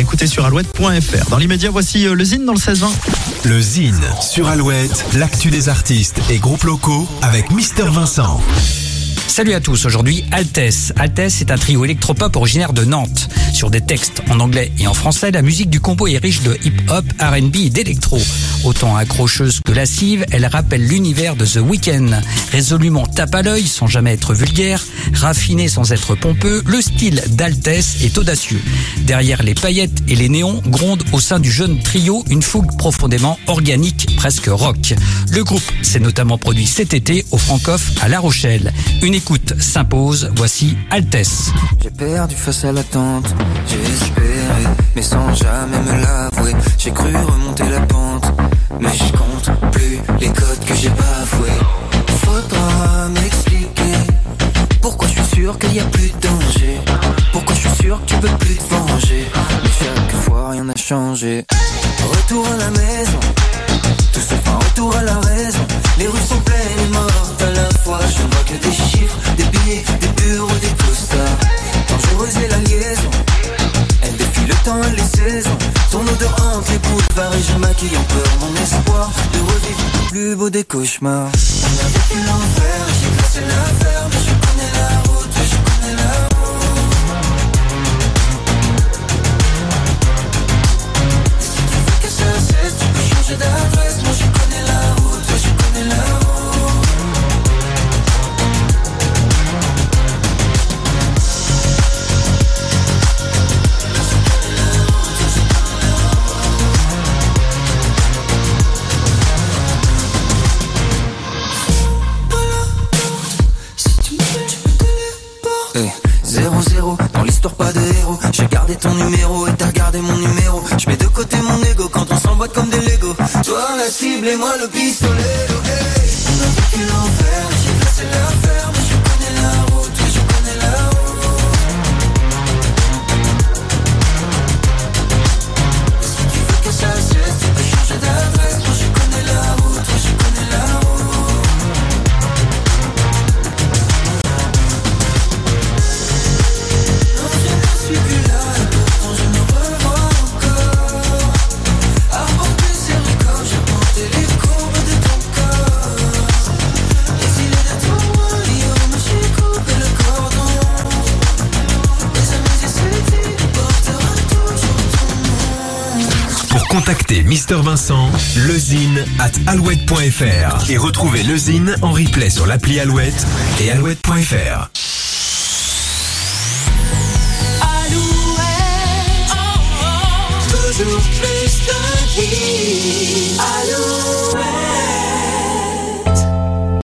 à écouter sur alouette.fr. Dans l'immédiat, voici euh, le Zine dans le 16-20. Le Zine sur Alouette, l'actu des artistes et groupes locaux avec Mister Vincent. Salut à tous, aujourd'hui Altesse. Altesse est un trio électropop originaire de Nantes. Sur des textes en anglais et en français, la musique du combo est riche de hip-hop, R&B et d'électro. Autant accrocheuse que lascive, elle rappelle l'univers de The Weeknd. Résolument tape à l'œil sans jamais être vulgaire, raffiné sans être pompeux, le style d'Altesse est audacieux. Derrière les paillettes et les néons gronde au sein du jeune trio une fougue profondément organique, presque rock. Le groupe s'est notamment produit cet été au Francoff à La Rochelle. Écoute s'impose, voici Altesse. J'ai perdu face à l'attente, j'ai espéré, mais sans jamais me l'avouer. J'ai cru remonter la pente, mais je compte plus les codes que j'ai bafoués. Faudra m'expliquer pourquoi je suis sûr qu'il y a plus de danger. Pourquoi je suis sûr que tu peux plus te venger. Mais chaque fois rien n'a changé. Retour à la maison, tout Son odeur hante les boulevards et je maquille en peur mon espoir de revivre le plus beau des cauchemars. Dans l'histoire pas de héros. J'ai gardé ton numéro et t'as gardé mon numéro. Je mets de côté mon ego quand on s'emboîte comme des Lego. Toi la cible et moi le pistolet. J'ai contacter Mister Vincent, lezine at alouette.fr et retrouver lezine en replay sur l'appli Alouette et alouette.fr.